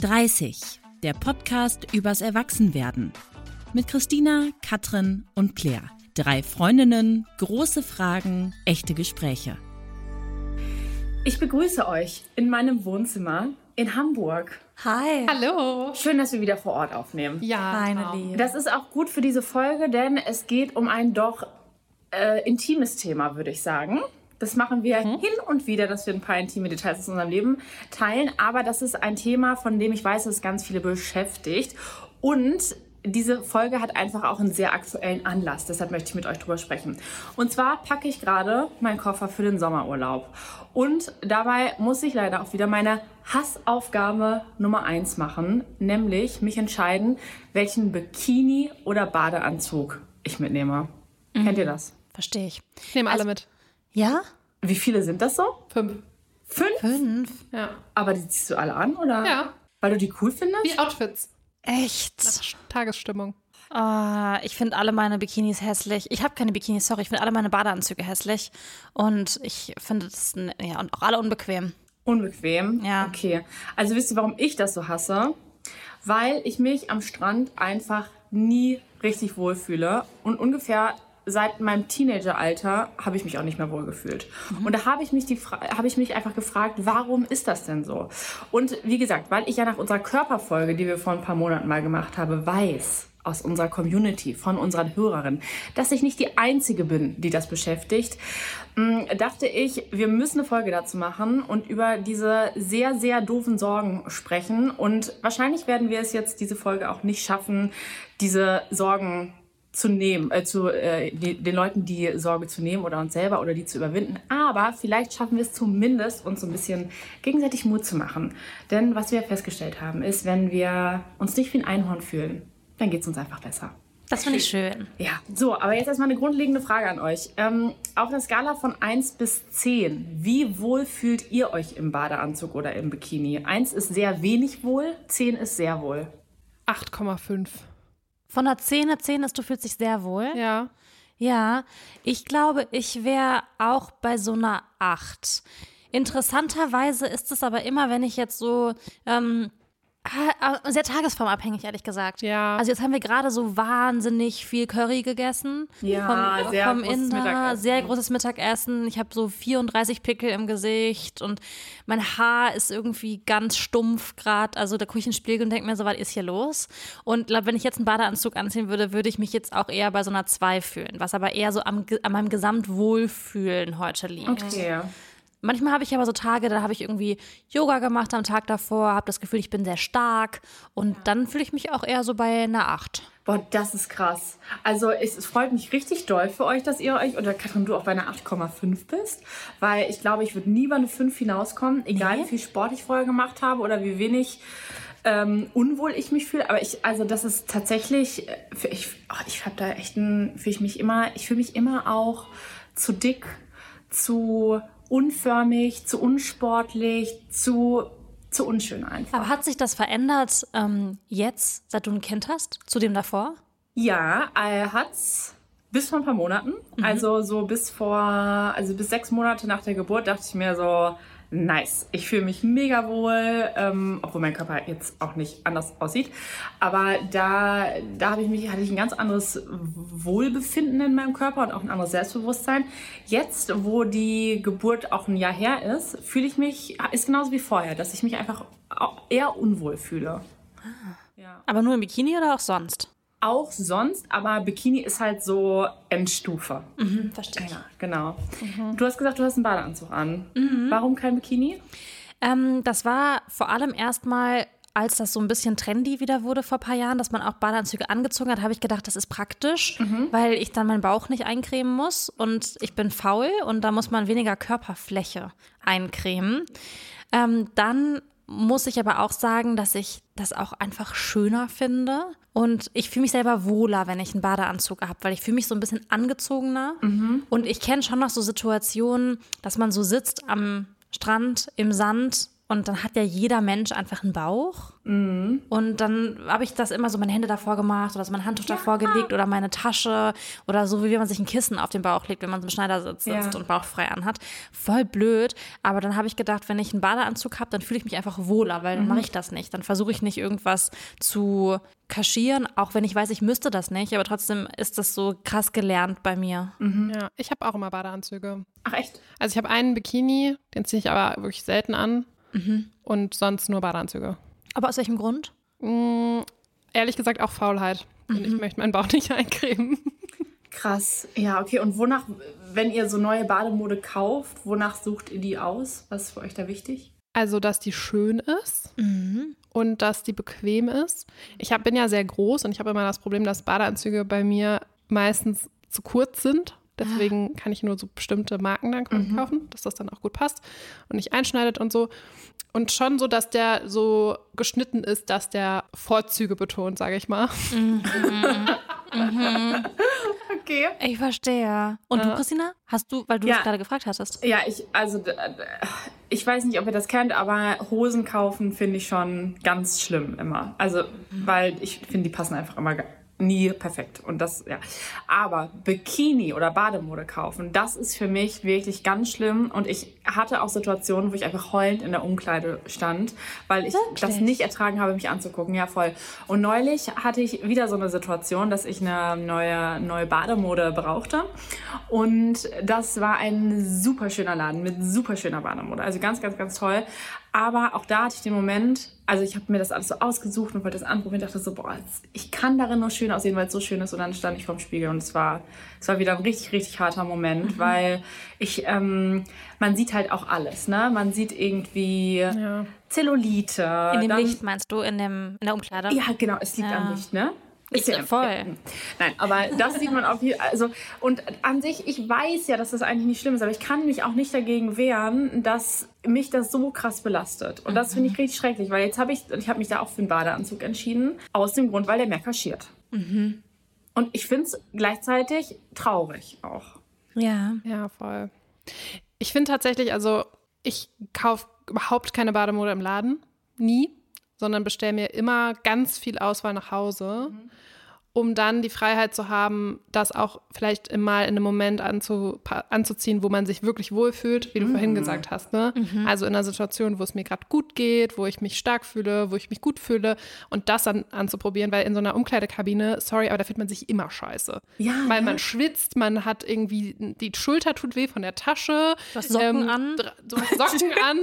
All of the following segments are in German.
30, der Podcast übers Erwachsenwerden. Mit Christina, Katrin und Claire. Drei Freundinnen, große Fragen, echte Gespräche. Ich begrüße euch in meinem Wohnzimmer in Hamburg. Hi. Hallo. Schön, dass wir wieder vor Ort aufnehmen. Ja. Meine Liebe. Das ist auch gut für diese Folge, denn es geht um ein doch äh, intimes Thema, würde ich sagen. Das machen wir hin und wieder, dass wir ein paar intime Details aus unserem Leben teilen. Aber das ist ein Thema, von dem ich weiß, dass es ganz viele beschäftigt. Und diese Folge hat einfach auch einen sehr aktuellen Anlass. Deshalb möchte ich mit euch drüber sprechen. Und zwar packe ich gerade meinen Koffer für den Sommerurlaub. Und dabei muss ich leider auch wieder meine Hassaufgabe Nummer eins machen, nämlich mich entscheiden, welchen Bikini oder Badeanzug ich mitnehme. Kennt ihr das? Verstehe ich. Ich nehme alle mit. Ja? Wie viele sind das so? Fünf. Fünf? Fünf. Ja. Aber die ziehst du alle an, oder? Ja. Weil du die cool findest? Wie Outfits. Echt? Tagesstimmung. Ah, ich finde alle meine Bikinis hässlich. Ich habe keine Bikinis, sorry. Ich finde alle meine Badeanzüge hässlich. Und ich finde das, ja, und auch alle unbequem. Unbequem? Ja. Okay. Also wisst ihr, warum ich das so hasse? Weil ich mich am Strand einfach nie richtig wohlfühle. Und ungefähr seit meinem Teenageralter habe ich mich auch nicht mehr wohlgefühlt. Und da habe ich, mich die habe ich mich einfach gefragt, warum ist das denn so? Und wie gesagt, weil ich ja nach unserer Körperfolge, die wir vor ein paar Monaten mal gemacht haben, weiß, aus unserer Community, von unseren Hörerinnen, dass ich nicht die Einzige bin, die das beschäftigt, mh, dachte ich, wir müssen eine Folge dazu machen und über diese sehr, sehr doofen Sorgen sprechen. Und wahrscheinlich werden wir es jetzt, diese Folge auch nicht schaffen, diese Sorgen zu nehmen, äh, zu äh, die, den Leuten die Sorge zu nehmen oder uns selber oder die zu überwinden. Aber vielleicht schaffen wir es zumindest, uns so ein bisschen gegenseitig Mut zu machen. Denn was wir festgestellt haben, ist, wenn wir uns nicht wie ein Einhorn fühlen, dann geht es uns einfach besser. Das finde ich schön. Ja, so, aber jetzt erstmal eine grundlegende Frage an euch. Ähm, auf einer Skala von 1 bis 10, wie wohl fühlt ihr euch im Badeanzug oder im Bikini? 1 ist sehr wenig wohl, 10 ist sehr wohl. 8,5. Von der 10 eine 10 ist, du fühlst dich sehr wohl. Ja. Ja, ich glaube, ich wäre auch bei so einer 8. Interessanterweise ist es aber immer, wenn ich jetzt so ähm, äh, sehr tagesformabhängig, ehrlich gesagt. Ja. Also jetzt haben wir gerade so wahnsinnig viel Curry gegessen. Ja, vom, sehr vom großes Inder, Mittagessen. sehr großes Mittagessen. Ich habe so 34 Pickel im Gesicht und mein Haar ist irgendwie ganz stumpf gerade. Also da gucke ich in den Spiegel und denke mir so, was ist hier los? Und glaub, wenn ich jetzt einen Badeanzug anziehen würde, würde ich mich jetzt auch eher bei so einer 2 fühlen, was aber eher so am, an meinem Gesamtwohlfühlen heute liegt. Okay. Manchmal habe ich aber so Tage, da habe ich irgendwie Yoga gemacht am Tag davor, habe das Gefühl, ich bin sehr stark und dann fühle ich mich auch eher so bei einer 8. Boah, das ist krass. Also es, freut mich richtig doll für euch, dass ihr euch, oder Katrin, du auch bei einer 8,5 bist. Weil ich glaube, ich würde nie bei einer 5 hinauskommen, egal Nee. wie viel Sport ich vorher gemacht habe oder wie wenig ähm, unwohl ich mich fühle. Aber ich, also das ist tatsächlich, äh, ich, oh, ich habe da echt ein, fühle ich mich immer, ich fühle mich immer auch zu dick, zu unförmig, zu unsportlich, zu, zu unschön einfach. Aber hat sich das verändert ähm, jetzt, seit du ein Kind hast, zu dem davor? Ja, er hat's bis vor ein paar Monaten. Also so bis vor, also bis sechs Monate nach der Geburt dachte ich mir so, nice. Ich fühle mich mega wohl, ähm, obwohl mein Körper jetzt auch nicht anders aussieht. Aber da, da habe ich mich, hatte ich ein ganz anderes Wohlbefinden in meinem Körper und auch ein anderes Selbstbewusstsein. Jetzt, wo die Geburt auch ein Jahr her ist, fühle ich mich, ist genauso wie vorher, dass ich mich einfach auch eher unwohl fühle. Aber nur im Bikini oder auch sonst? Auch sonst, aber Bikini ist halt so Endstufe. Verstehe Ja, genau. Du hast gesagt, du hast einen Badeanzug an. Warum kein Bikini? Ähm, das war vor allem erstmal, als das so ein bisschen trendy wieder wurde vor ein paar Jahren, dass man auch Badeanzüge angezogen hat, habe ich gedacht, das ist praktisch, weil ich dann meinen Bauch nicht eincremen muss und ich bin faul und da muss man weniger Körperfläche eincremen. Ähm, dann muss ich aber auch sagen, dass ich das auch einfach schöner finde. Und ich fühle mich selber wohler, wenn ich einen Badeanzug habe, weil ich fühle mich so ein bisschen angezogener. Und ich kenne schon noch so Situationen, dass man so sitzt am Strand im Sand Und dann hat ja jeder Mensch einfach einen Bauch. Mhm. Und dann habe ich das immer so meine Hände davor gemacht oder so mein Handtuch davor gelegt oder meine Tasche oder so, wie wenn man sich ein Kissen auf den Bauch legt, wenn man im Schneidersitz sitzt Ja. und bauchfrei anhat. Voll blöd. Aber dann habe ich gedacht, wenn ich einen Badeanzug habe, dann fühle ich mich einfach wohler, weil dann Mhm. mache ich das nicht. Dann versuche ich nicht irgendwas zu kaschieren, auch wenn ich weiß, ich müsste das nicht. Aber trotzdem ist das so krass gelernt bei mir. Ja, ich habe auch immer Badeanzüge. Ach echt? Also ich habe einen Bikini, den ziehe ich aber wirklich selten an. Und sonst nur Badeanzüge. Aber aus welchem Grund? Mm, ehrlich gesagt auch Faulheit. Und ich möchte meinen Bauch nicht eincremen. Krass. Ja, okay. Und wonach, wenn ihr so neue Bademode kauft, wonach sucht ihr die aus? Was ist für euch da wichtig? Also, dass die schön ist und dass die bequem ist. Ich hab, bin ja sehr groß und ich habe immer das Problem, dass Badeanzüge bei mir meistens zu kurz sind. Deswegen kann ich nur so bestimmte Marken dann quasi kaufen, dass das dann auch gut passt und nicht einschneidet und so. Und schon so, dass der so geschnitten ist, dass der Vorzüge betont, sage ich mal. Okay. Ich verstehe. Und du, Christina? Hast du, weil du Ja. es gerade gefragt hattest? Ja, ich, also, ich weiß nicht, ob ihr das kennt, aber Hosen kaufen finde ich schon ganz schlimm immer. Also, weil ich finde, die passen einfach immer nie perfekt. Und das, ja. Aber Bikini oder Bademode kaufen, das ist für mich wirklich ganz schlimm. Und ich hatte auch Situationen, wo ich einfach heulend in der Umkleide stand, weil ich das nicht ertragen habe, mich anzugucken. Ja, voll. Und neulich hatte ich wieder so eine Situation, dass ich eine neue, neue Bademode brauchte. Und das war ein super schöner Laden mit super schöner Bademode. Also ganz, ganz, ganz toll. Aber auch da hatte ich den Moment, also ich habe mir das alles so ausgesucht und wollte das anprobieren, dachte so, boah, ich kann darin nur schön aussehen, weil es so schön ist. Und dann stand ich vorm Spiegel und es war, es war wieder ein richtig, richtig harter Moment, weil ich, ähm, man sieht halt auch alles, ne? Man sieht irgendwie Ja. Zellulite. In dem dann- Licht meinst du, in, dem, in der Umkleide? Ja, genau, es liegt Ja. am Licht, ne? Ist Ja, voll. Nein, aber das sieht man auf jeden Also, und an sich, ich weiß ja, dass das eigentlich nicht schlimm ist, aber ich kann mich auch nicht dagegen wehren, dass mich das so krass belastet. Und das finde ich richtig schrecklich, weil jetzt habe ich, ich habe mich da auch für einen Badeanzug entschieden, aus dem Grund, weil der mehr kaschiert. Und ich finde es gleichzeitig traurig auch. Ja. Ja, voll. Ich finde tatsächlich, also ich kaufe überhaupt keine Bademode im Laden, nie, sondern bestelle mir immer ganz viel Auswahl nach Hause, um dann die Freiheit zu haben, das auch vielleicht mal in einem Moment anzu, anzuziehen, wo man sich wirklich wohlfühlt, wie du vorhin gesagt hast. Ne? Also in einer Situation, wo es mir gerade gut geht, wo ich mich stark fühle, wo ich mich gut fühle und das dann anzuprobieren, weil in so einer Umkleidekabine, sorry, aber da fühlt man sich immer scheiße. Ja, weil ne? man schwitzt, man hat irgendwie, die Schulter tut weh von der Tasche. Du hast Socken an. dr- Du hast Socken an.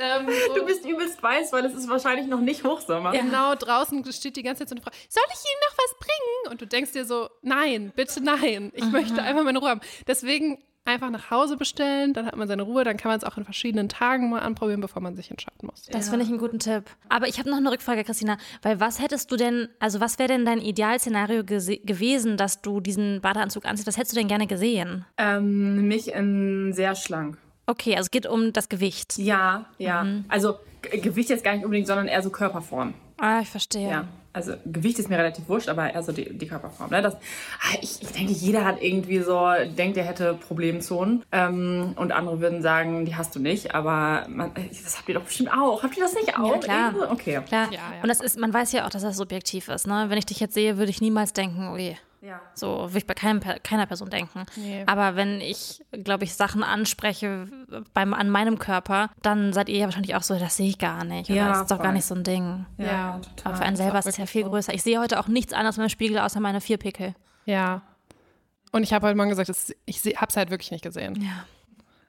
ähm, so. Du bist übelst weiß, weil es ist wahrscheinlich noch nicht Hochsommer. Genau, draußen steht die ganze Zeit so eine Frau, soll ich Ihnen noch was bringen? Und du denkst dir so, nein, bitte nein, ich möchte einfach meine Ruhe haben. Deswegen einfach nach Hause bestellen, dann hat man seine Ruhe, dann kann man es auch in verschiedenen Tagen mal anprobieren, bevor man sich entscheiden muss. Das finde ich einen guten Tipp. Aber ich habe noch eine Rückfrage, Christina. Weil was hättest du denn, also was wäre denn dein Idealszenario gewesen, dass du diesen Badeanzug anziehst? Was hättest du denn gerne gesehen? Ähm, mich in sehr schlank. Okay, also es geht um das Gewicht. Ja, ja. Also G Gewicht jetzt gar nicht unbedingt, sondern eher so Körperform. Ah, ich verstehe. Ja. Also Gewicht ist mir relativ wurscht, aber eher so die, die Körperform. Ne? Das, ah, ich, ich denke, jeder hat irgendwie so, denkt, er hätte Problemzonen. Ähm, und andere würden sagen, die hast du nicht. Aber man, das habt ihr doch bestimmt auch. Habt ihr das nicht auch? Ja, klar. Okay. Klar. Ja, ja, Und das ist, man weiß ja auch, dass das subjektiv ist. Ne? Wenn ich dich jetzt sehe, würde ich niemals denken, ui, Ja. so würde ich bei keinem, keiner Person denken. Nee. Aber wenn ich, glaube ich, Sachen anspreche beim, an meinem Körper, dann seid ihr ja wahrscheinlich auch so, das sehe ich gar nicht. Oder Ja, das ist doch gar voll. nicht so ein Ding. Ja, Ja. total. Aber für einen selber ist es ja viel größer. Ich sehe heute auch nichts anderes im Spiegel außer meine vier Pickel. Ja. Und ich habe heute Morgen gesagt, das, ich habe es halt wirklich nicht gesehen. Ja.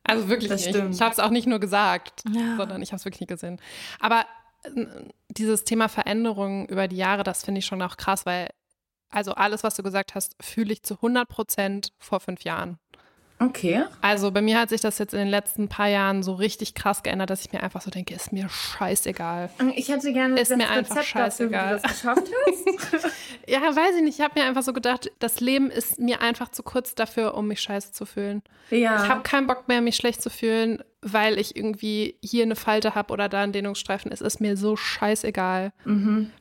Also wirklich Das nicht. stimmt. Ich habe es auch nicht nur gesagt, Ja. sondern ich habe es wirklich nicht gesehen. Aber äh, dieses Thema Veränderung über die Jahre, das finde ich schon auch krass, weil also alles, was du gesagt hast, fühle ich zu 100 Prozent vor fünf Jahren. Okay. Also bei mir hat sich das jetzt in den letzten paar Jahren so richtig krass geändert, dass ich mir einfach so denke, ist mir scheißegal. Ich hätte gerne Ist das mir einfach Rezept dafür, wie du scheißegal. das geschafft hast. Ja, weiß ich nicht. Ich habe mir einfach so gedacht, das Leben ist mir einfach zu kurz dafür, um mich scheiße zu fühlen. ja. Ich habe keinen Bock mehr, mich schlecht zu fühlen weil ich irgendwie hier eine Falte habe oder da einen Dehnungsstreifen. Es ist mir so scheißegal.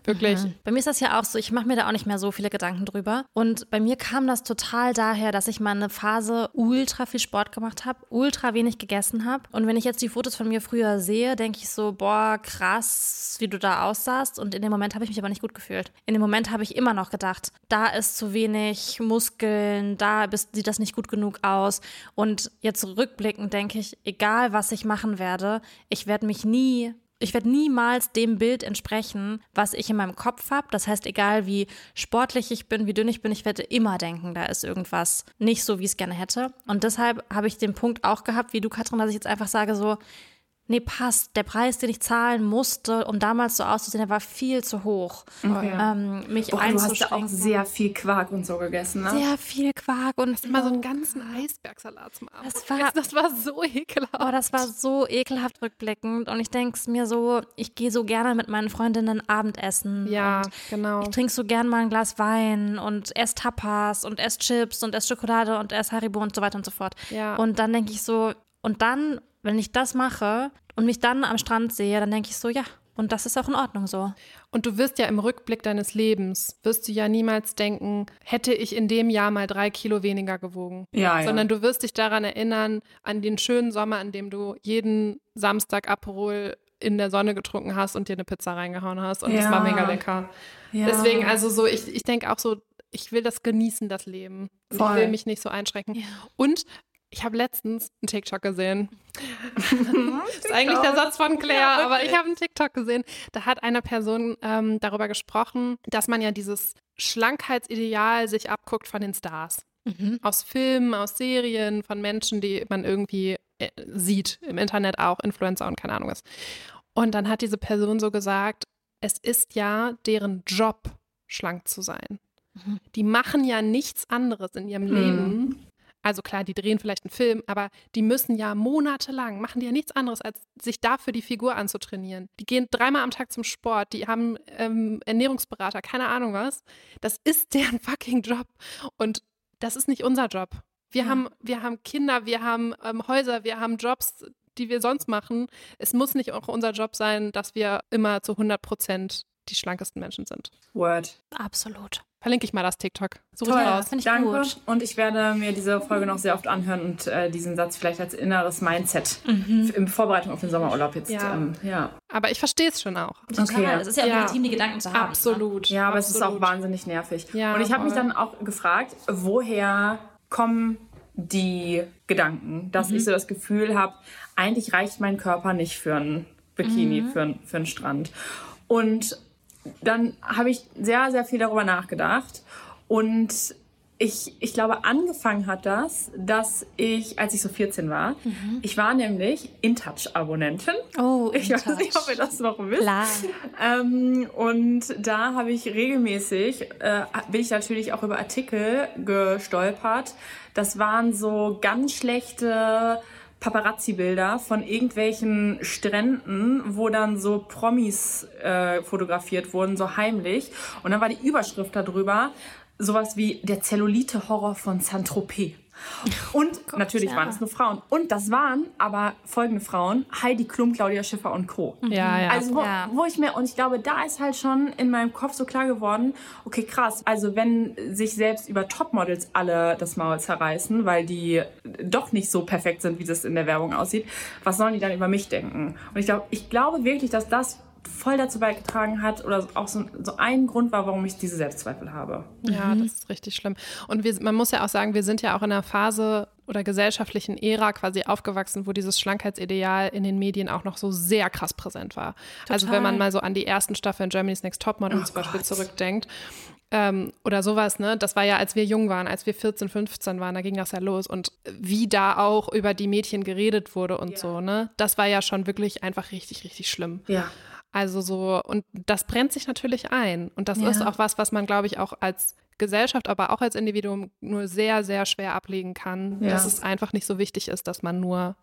Wirklich. Bei mir ist das ja auch so, ich mache mir da auch nicht mehr so viele Gedanken drüber. Und bei mir kam das total daher, dass ich mal eine Phase ultra viel Sport gemacht habe, ultra wenig gegessen habe. Und wenn ich jetzt die Fotos von mir früher sehe, denke ich so, boah, krass, wie du da aussahst. Und in dem Moment habe ich mich aber nicht gut gefühlt. In dem Moment habe ich immer noch gedacht, da ist zu wenig Muskeln, da bist, sieht das nicht gut genug aus. Und jetzt rückblickend denke ich, egal was ich machen werde, ich werde mich nie ich werde niemals dem Bild entsprechen, was ich in meinem Kopf habe. Das heißt, egal wie sportlich ich bin, wie dünn ich bin, ich werde immer denken, da ist irgendwas nicht so, wie ich es gerne hätte. Und deshalb habe ich den Punkt auch gehabt, wie du, Katrin, dass ich jetzt einfach sage so, nee, passt. Der Preis, den ich zahlen musste, um damals so auszusehen, der war viel zu hoch. Okay. Ähm, mich Boah, du hast ja auch sehr viel Quark und so gegessen, ne? sehr viel Quark und Immer so einen ganzen Eisbergsalat zum Abend. Das war- das war so ekelhaft. Oh, das war so ekelhaft rückblickend. Und ich denke es mir so, ich gehe so gerne mit meinen Freundinnen Abendessen. ja, Und genau. ich trinke so gern mal ein Glas Wein und esse Tapas und esse Chips und esse Schokolade und esse Haribo und so weiter und so fort. Ja. Und dann denke ich so, und dann, wenn ich das mache und mich dann am Strand sehe, dann denke ich so, ja, und das ist auch in Ordnung so. Und du wirst ja im Rückblick deines Lebens, wirst du ja niemals denken, hätte ich in dem Jahr mal drei Kilo weniger gewogen. Ja, ja. Sondern du wirst dich daran erinnern, an den schönen Sommer, an dem du jeden Samstag Aperol in der Sonne getrunken hast und dir eine Pizza reingehauen hast. Und es Ja. war mega lecker. Ja. Deswegen, also so, ich, ich denke auch so, ich will das genießen, das Leben. Voll. Ich will mich nicht so einschränken. Und ich habe letztens einen TikTok gesehen. das ist eigentlich der Satz von Claire, aber ich habe einen TikTok gesehen. Da hat eine Person ähm, darüber gesprochen, dass man ja dieses Schlankheitsideal sich abguckt von den Stars. Aus Filmen, aus Serien, von Menschen, die man irgendwie äh, sieht, im Internet auch, Influencer und keine Ahnung was. Und dann hat diese Person so gesagt, es ist ja deren Job, schlank zu sein. Die machen ja nichts anderes in ihrem Leben. Also klar, die drehen vielleicht einen Film, aber die müssen ja monatelang, machen die ja nichts anderes, als sich dafür die Figur anzutrainieren. Die gehen dreimal am Tag zum Sport, die haben ähm, Ernährungsberater, keine Ahnung was. Das ist deren fucking Job. Und das ist nicht unser Job. Wir, haben, wir haben Kinder, wir haben ähm, Häuser, wir haben Jobs, die wir sonst machen. Es muss nicht auch unser Job sein, dass wir immer zu 100 Prozent die schlankesten Menschen sind. Word. Absolut. Verlinke ich mal das TikTok. Suche Toll, raus. Finde ich danke. gut. Und ich werde mir diese Folge noch sehr oft anhören und äh, diesen Satz vielleicht als inneres Mindset in Vorbereitung auf den Sommerurlaub jetzt. Ja. Ähm, ja. Aber ich verstehe es schon auch. Total. Es ist ja, Ja. legitim, die Gedanken zu haben. ne? Absolut. Ja, aber es ist auch absolut. wahnsinnig nervig. Ja, und ich habe mich dann auch gefragt, woher kommen die Gedanken, dass Mhm. ich so das Gefühl habe, eigentlich reicht mein Körper nicht für ein Bikini, Mhm. für, ein, für einen Strand. Und dann habe ich sehr, sehr viel darüber nachgedacht. Und ich, ich glaube, angefangen hat das, dass ich, als ich so 14 war, ich war nämlich InTouch-Abonnentin. Oh, Ich weiß nicht, ob ihr das noch wisst. Klar. Ähm, und da habe ich regelmäßig, äh, bin ich natürlich auch über Artikel gestolpert. Das waren so ganz schlechte Paparazzi-Bilder von irgendwelchen Stränden, wo dann so Promis äh, fotografiert wurden, so heimlich. Und dann war die Überschrift darüber sowas wie der Zellulite-Horror von Saint-Tropez. Und natürlich ja. waren es nur Frauen. Und das waren aber folgende Frauen: Heidi Klum, Claudia Schiffer und Co. Ja, ja. Also, wo, Ja. wo ich mir, und ich glaube, da ist halt schon in meinem Kopf so klar geworden, okay, krass, also wenn sich selbst über Topmodels alle das Maul zerreißen, weil die doch nicht so perfekt sind, wie das in der Werbung aussieht, was sollen die dann über mich denken? Und ich glaube, ich glaube wirklich, dass das voll dazu beigetragen hat oder auch so, so ein Grund war, warum ich diese Selbstzweifel habe. Ja, das ist richtig schlimm. Und wir, man muss ja auch sagen, wir sind ja auch in einer Phase oder gesellschaftlichen Ära quasi aufgewachsen, wo dieses Schlankheitsideal in den Medien auch noch so sehr krass präsent war. Also wenn man mal so an die ersten Staffeln Germany's Next Topmodel Oh zum Beispiel Gott. zurückdenkt. Ähm, oder sowas, ne? Das war ja, als wir jung waren, als wir 14, 15 waren, da ging das ja los. Und wie da auch über die Mädchen geredet wurde und so, ne? Das war ja schon wirklich einfach richtig, richtig schlimm. Ja. Also so, und das brennt sich natürlich ein. Und das Ja. ist auch was, was man, glaube ich, auch als Gesellschaft, aber auch als Individuum nur sehr, sehr schwer ablegen kann, Ja. dass es einfach nicht so wichtig ist, dass man nur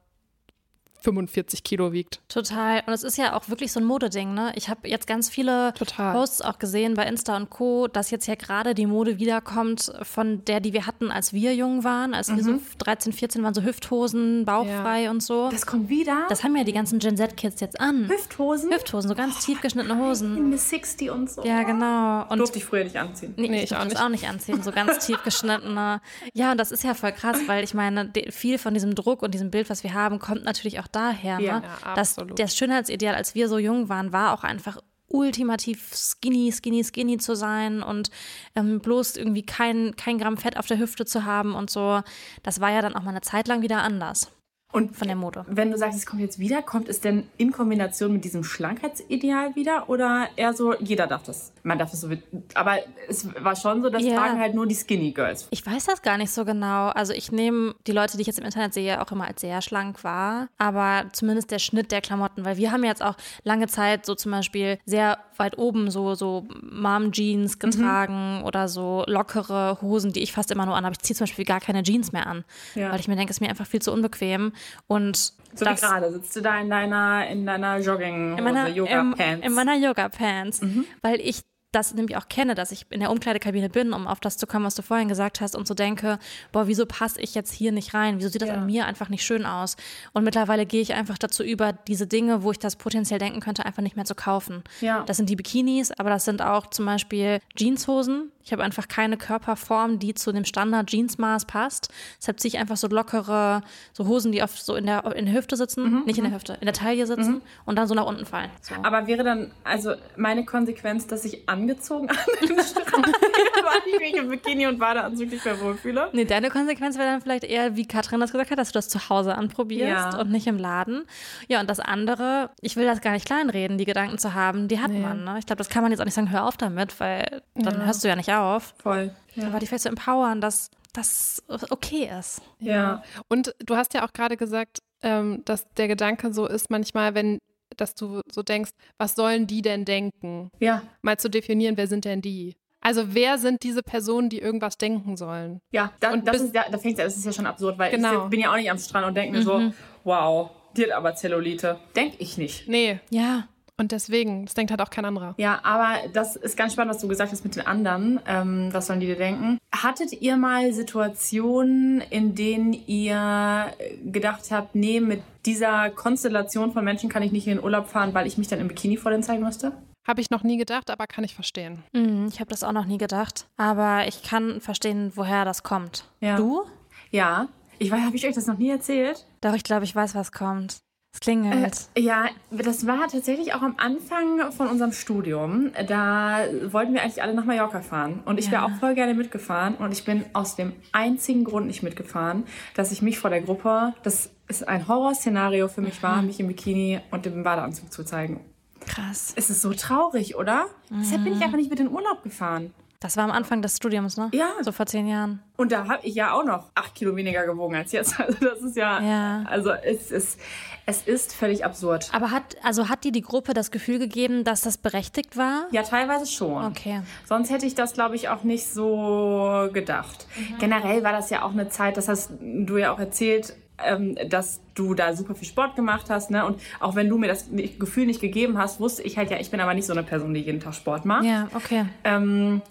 45 Kilo wiegt. Total. Und es ist ja auch wirklich so ein Modeding, ne? Ich habe jetzt ganz viele Total. Posts auch gesehen bei Insta und Co., dass jetzt ja gerade die Mode wiederkommt von der, die wir hatten, als wir jung waren, als wir so 13, 14 waren, so Hüfthosen, bauchfrei und so. Das kommt wieder. Das haben ja die ganzen Gen Z-Kids jetzt an. Hüfthosen. Hüfthosen, so ganz tief geschnittene Hosen. In Miss 60 und so. Ja, genau. Und Durfte ich früher nicht anziehen. Nee, Nee, ich ich auch nicht. auch nicht anziehen, so ganz tief geschnittene. Ja, und das ist ja voll krass, weil ich meine, viel von diesem Druck und diesem Bild, was wir haben, kommt natürlich auch daher. Ja. ne? Ja, das, absolut. das Schönheitsideal, als wir so jung waren, war auch einfach ultimativ skinny, skinny, skinny zu sein und ähm, bloß irgendwie kein, kein Gramm Fett auf der Hüfte zu haben und so. Das war ja dann auch mal eine Zeit lang wieder anders Und von der Mode. wenn du sagst, es kommt jetzt wieder, kommt es denn in Kombination mit diesem Schlankheitsideal wieder oder eher so, jeder darf das? Man darf das so, aber es war schon so, das Ja. tragen halt nur die Skinny Girls. Ich weiß das gar nicht so genau. Also ich nehme die Leute, die ich jetzt im Internet sehe, auch immer als sehr schlank wahr. Aber zumindest der Schnitt der Klamotten, weil wir haben jetzt auch lange Zeit so zum Beispiel sehr weit oben so, so Mom-Jeans getragen oder so lockere Hosen, die ich fast immer nur an habe. Ich ziehe zum Beispiel gar keine Jeans mehr an, Ja. weil ich mir denke, es ist mir einfach viel zu unbequem. Und So das wie gerade, sitzt du da in deiner, in deiner Jogging in meiner, Yoga Pants. in meiner Yoga-Pants, weil ich das nämlich auch kenne, dass ich in der Umkleidekabine bin, um auf das zu kommen, was du vorhin gesagt hast und so denke, boah, wieso passe ich jetzt hier nicht rein? Wieso sieht das Ja. an mir einfach nicht schön aus? Und mittlerweile gehe ich einfach dazu über, diese Dinge, wo ich das potenziell denken könnte, einfach nicht mehr zu kaufen. Ja. Das sind die Bikinis, aber das sind auch zum Beispiel Jeanshosen. Ich habe einfach keine Körperform, die zu dem Standard Jeansmaß passt. Deshalb ziehe ich einfach so lockere, so Hosen, die auf so in der, in der Hüfte sitzen, nicht in der Hüfte, in der Taille sitzen und dann so nach unten fallen. So. Aber wäre dann, also meine Konsequenz, dass ich angezogen an den weil ich mich im Bikini und Badeanzug nicht mehr wohlfühle? Nee, deine Konsequenz wäre dann vielleicht eher, wie Katrin das gesagt hat, dass du das zu Hause anprobierst Ja. und nicht im Laden. Ja, und das andere, ich will das gar nicht kleinreden, die Gedanken zu haben, die hat man. Ne? Ich glaube, das kann man jetzt auch nicht sagen, hör auf damit, weil dann hörst du ja nicht auf. Voll. Aber die vielleicht zu empowern, dass das okay ist. Ja. Und du hast ja auch gerade gesagt, ähm, dass der Gedanke so ist manchmal, wenn, dass du so denkst, was sollen die denn denken? Ja. Mal zu definieren, wer sind denn die? Also wer sind diese Personen, die irgendwas denken sollen? Ja, da, Und das bis- ist ja, da fängt ja, das ist ja schon absurd, weil Genau. ich bin ja auch nicht am Strand und denke mir so, wow, die hat aber Zellulite. Denke ich nicht. Nee. Ja. Und deswegen, das denkt halt auch kein anderer. Ja, aber das ist ganz spannend, was du gesagt hast mit den anderen. Ähm, was sollen die dir denken? Hattet ihr mal Situationen, in denen ihr gedacht habt, nee, mit dieser Konstellation von Menschen kann ich nicht in den Urlaub fahren, weil ich mich dann im Bikini vor denen zeigen müsste? Habe ich noch nie gedacht, aber kann ich verstehen. Mhm, ich habe das auch noch nie gedacht. Aber ich kann verstehen, woher das kommt. Ja. Du? Ja. Ich weiß, habe ich euch das noch nie erzählt? Doch, ich glaube, ich weiß, was kommt. Es klingelt. Ja, das war tatsächlich auch am Anfang von unserem Studium. Da wollten wir eigentlich alle nach Mallorca fahren. Und ich wäre Ja. auch voll gerne mitgefahren. Und ich bin aus dem einzigen Grund nicht mitgefahren, dass ich mich vor der Gruppe, das ist ein Horrorszenario für mich war, mich im Bikini und im Badeanzug zu zeigen. Krass. Es ist so traurig, oder? Deshalb bin ich einfach nicht mit in den Urlaub gefahren. Das war am Anfang des Studiums, ne? Ja. So vor zehn Jahren. Und da habe ich ja auch noch acht Kilo weniger gewogen als jetzt. Also das ist ja, Ja. also es ist, es ist völlig absurd. Aber hat, also hat dir die Gruppe das Gefühl gegeben, dass das berechtigt war? Ja, teilweise schon. Okay. Sonst hätte ich das, glaube ich, auch nicht so gedacht. Generell war das ja auch eine Zeit, das hast du ja auch erzählt, ähm, dass du da super viel Sport gemacht hast. Ne? Und auch wenn du mir das Gefühl nicht gegeben hast, wusste ich halt ja, ich bin aber nicht so eine Person, die jeden Tag Sport macht. Ja, okay. Ähm,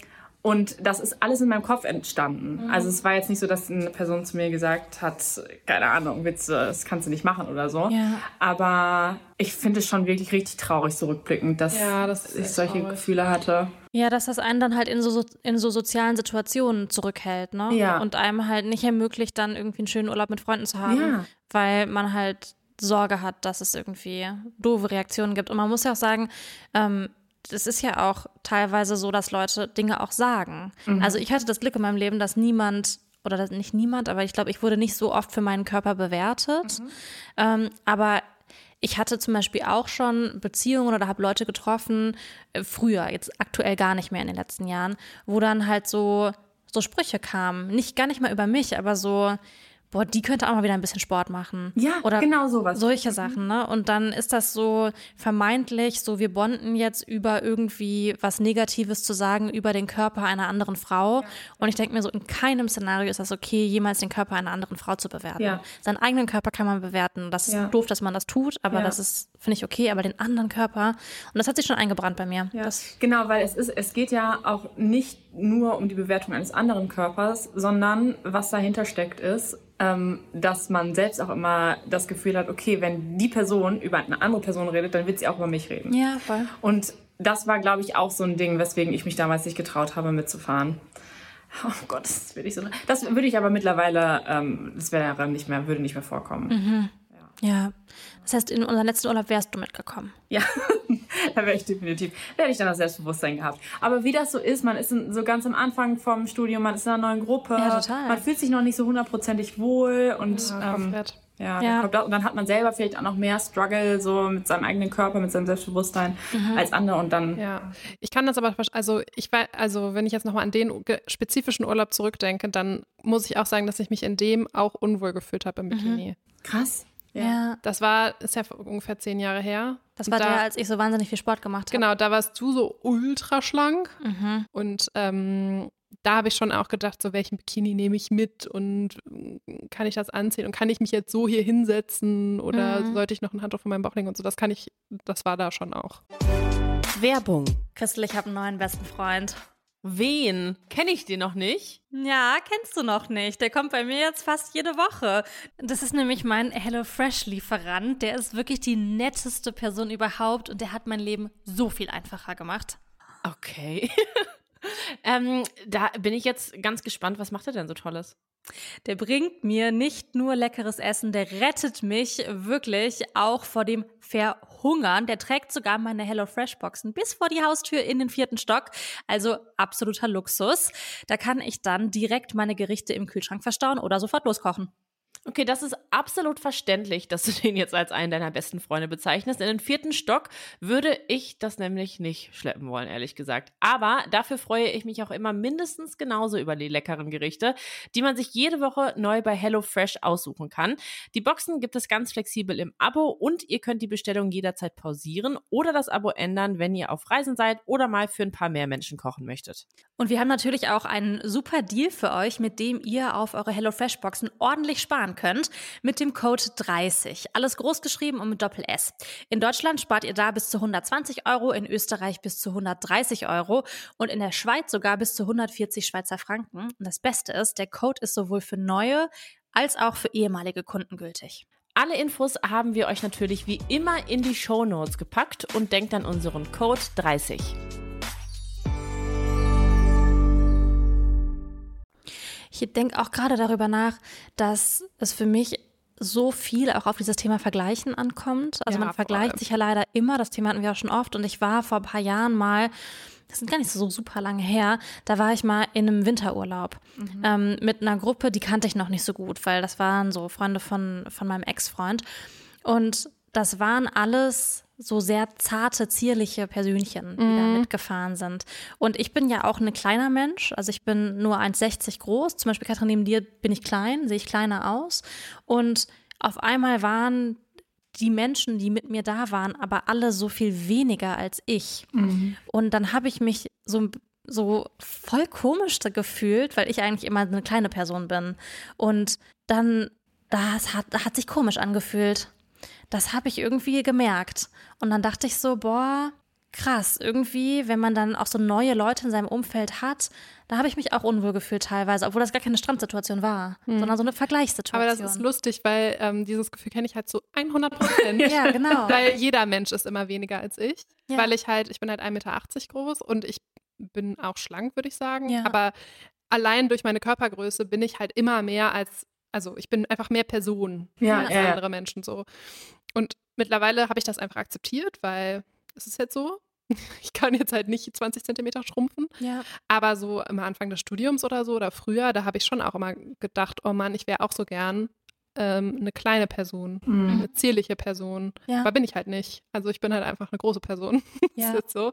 und das ist alles in meinem Kopf entstanden. Also es war jetzt nicht so, dass eine Person zu mir gesagt hat, keine Ahnung, Witze, das kannst du nicht machen oder so. Ja. Aber ich finde es schon wirklich richtig traurig zurückblickend, dass Ja, das ist ich solche traurig. Gefühle hatte. Ja, dass das einen dann halt in so, in so sozialen Situationen zurückhält, ne? Ja. Und einem halt nicht ermöglicht, dann irgendwie einen schönen Urlaub mit Freunden zu haben, Ja. weil man halt Sorge hat, dass es irgendwie doofe Reaktionen gibt. Und man muss ja auch sagen, ähm, es ist ja auch teilweise so, dass Leute Dinge auch sagen. Also ich hatte das Glück in meinem Leben, dass niemand oder dass nicht niemand, aber ich glaube, ich wurde nicht so oft für meinen Körper bewertet. Ähm, aber ich hatte zum Beispiel auch schon Beziehungen oder habe Leute getroffen, äh, früher, jetzt aktuell gar nicht mehr in den letzten Jahren, wo dann halt so, so Sprüche kamen. Nicht gar nicht mal über mich, aber so, boah, die könnte auch mal wieder ein bisschen Sport machen. Ja, Oder genau sowas. Solche Sachen, ne? Und dann ist das so vermeintlich, so wir bonden jetzt über irgendwie was Negatives zu sagen über den Körper einer anderen Frau. Und ich denke mir so, in keinem Szenario ist das okay, jemals den Körper einer anderen Frau zu bewerten. Ja. Seinen eigenen Körper kann man bewerten. Das ist Ja. doof, dass man das tut, aber Ja. das ist, finde ich, okay. Aber den anderen Körper, und das hat sich schon eingebrannt bei mir. Ja, Das, genau, weil es ist, es geht ja auch nicht nur um die Bewertung eines anderen Körpers, sondern was dahinter steckt ist, ähm, dass man selbst auch immer das Gefühl hat, okay, wenn die Person über eine andere Person redet, dann wird sie auch über mich reden. ja, voll. Und das war, glaube ich, auch so ein Ding, weswegen ich mich damals nicht getraut habe, mitzufahren. Oh Gott, das würde ich so. Das würde ich aber mittlerweile, ähm, das wäre nicht mehr, würde nicht mehr vorkommen. Ja. Das heißt, in unserem letzten Urlaub wärst du mitgekommen. Ja, da wäre ich definitiv, da hätte ich dann das Selbstbewusstsein gehabt. Aber wie das so ist, man ist so ganz am Anfang vom Studium, man ist in einer neuen Gruppe, Ja, total. man fühlt sich noch nicht so hundertprozentig wohl und Ja, ähm, ja, Ja. dann und dann hat man selber vielleicht auch noch mehr Struggle so mit seinem eigenen Körper, mit seinem Selbstbewusstsein Mhm. als andere und dann Ja, ich kann das aber, also ich weiß, also wenn ich jetzt nochmal an den spezifischen Urlaub zurückdenke, dann muss ich auch sagen, dass ich mich in dem auch unwohl gefühlt habe im Bikini. krass. Ja. Das war, ist ja ungefähr zehn Jahre her. Das war da, der, als ich so wahnsinnig viel Sport gemacht habe. Genau, da warst du so ultra schlank Mhm. und ähm, da habe ich schon auch gedacht, so welchen Bikini nehme ich mit und mm, kann ich das anziehen und kann ich mich jetzt so hier hinsetzen oder Mhm. sollte ich noch ein Handtuch von meinem Bauch legen und so. Das kann ich, das war da schon auch. Werbung. Christel, ich habe einen neuen besten Freund. Wen? Kenne ich den noch nicht? Ja, kennst du noch nicht. Der kommt bei mir jetzt fast jede Woche. Das ist nämlich mein HelloFresh-Lieferant. Der ist wirklich die netteste Person überhaupt und der hat mein Leben so viel einfacher gemacht. Okay. ähm, da bin ich jetzt ganz gespannt, was macht er denn so Tolles? Der bringt mir nicht nur leckeres Essen, der rettet mich wirklich auch vor dem Verhungern. Der trägt sogar meine HelloFresh-Boxen bis vor die Haustür in den vierten Stock. Also absoluter Luxus. Da kann ich dann direkt meine Gerichte im Kühlschrank verstauen oder sofort loskochen. Okay, das ist absolut verständlich, dass du den jetzt als einen deiner besten Freunde bezeichnest. In den vierten Stock würde ich das nämlich nicht schleppen wollen, ehrlich gesagt. Aber dafür freue ich mich auch immer mindestens genauso über die leckeren Gerichte, die man sich jede Woche neu bei HelloFresh aussuchen kann. Die Boxen gibt es ganz flexibel im Abo und ihr könnt die Bestellung jederzeit pausieren oder das Abo ändern, wenn ihr auf Reisen seid oder mal für ein paar mehr Menschen kochen möchtet. Und wir haben natürlich auch einen super Deal für euch, mit dem ihr auf eure HelloFresh-Boxen ordentlich sparen könnt. Mit dem Code 30. Alles groß geschrieben und mit Doppel-S. In Deutschland spart ihr da bis zu 120 Euro, in Österreich bis zu 130 Euro und in der Schweiz sogar bis zu 140 Schweizer Franken. Und das Beste ist, der Code ist sowohl für neue als auch für ehemalige Kunden gültig. Alle Infos haben wir euch natürlich wie immer in die Show Notes gepackt und denkt an unseren Code 30. Ich denke auch gerade darüber nach, dass es für mich so viel auch auf dieses Thema Vergleichen ankommt. Also Ja, man vergleicht allem. sich ja leider immer, das Thema hatten wir auch schon oft und ich war vor ein paar Jahren mal, das sind gar nicht so super lange her, da war ich mal in einem Winterurlaub ähm, mit einer Gruppe, die kannte ich noch nicht so gut, weil das waren so Freunde von, von meinem Ex-Freund und das waren alles so sehr zarte, zierliche Persönchen, die da mitgefahren sind. Und ich bin ja auch ein kleiner Mensch. Also ich bin nur 1,60 groß. Zum Beispiel, Katrin, neben dir bin ich klein, sehe ich kleiner aus. Und auf einmal waren die Menschen, die mit mir da waren, aber alle so viel weniger als ich. Und dann habe ich mich so so voll komisch gefühlt, weil ich eigentlich immer eine kleine Person bin. Und dann, das hat, hat sich komisch angefühlt. Das habe ich irgendwie gemerkt. Und dann dachte ich so, boah, krass, irgendwie, wenn man dann auch so neue Leute in seinem Umfeld hat, da habe ich mich auch unwohl gefühlt teilweise, obwohl das gar keine Strandsituation war, sondern so eine Vergleichssituation. Aber das ist lustig, weil ähm, dieses Gefühl kenne ich halt so 100 Prozent. Ja, genau. Weil jeder Mensch ist immer weniger als ich. Ja. Weil ich halt, ich bin halt 1,80 Meter groß und ich bin auch schlank, würde ich sagen. Ja. Aber allein durch meine Körpergröße bin ich halt immer mehr als, also ich bin einfach mehr Person Ja, als andere Menschen so. Und mittlerweile habe ich das einfach akzeptiert, weil es ist jetzt so. Ich kann jetzt halt nicht 20 Zentimeter schrumpfen. ja. Aber so am Anfang des Studiums oder so oder früher, da habe ich schon auch immer gedacht, oh Mann, ich wäre auch so gern ähm, eine kleine Person, Mhm. eine zierliche Person. Ja. Aber bin ich halt nicht. Also ich bin halt einfach eine große Person. Ja. ist jetzt so.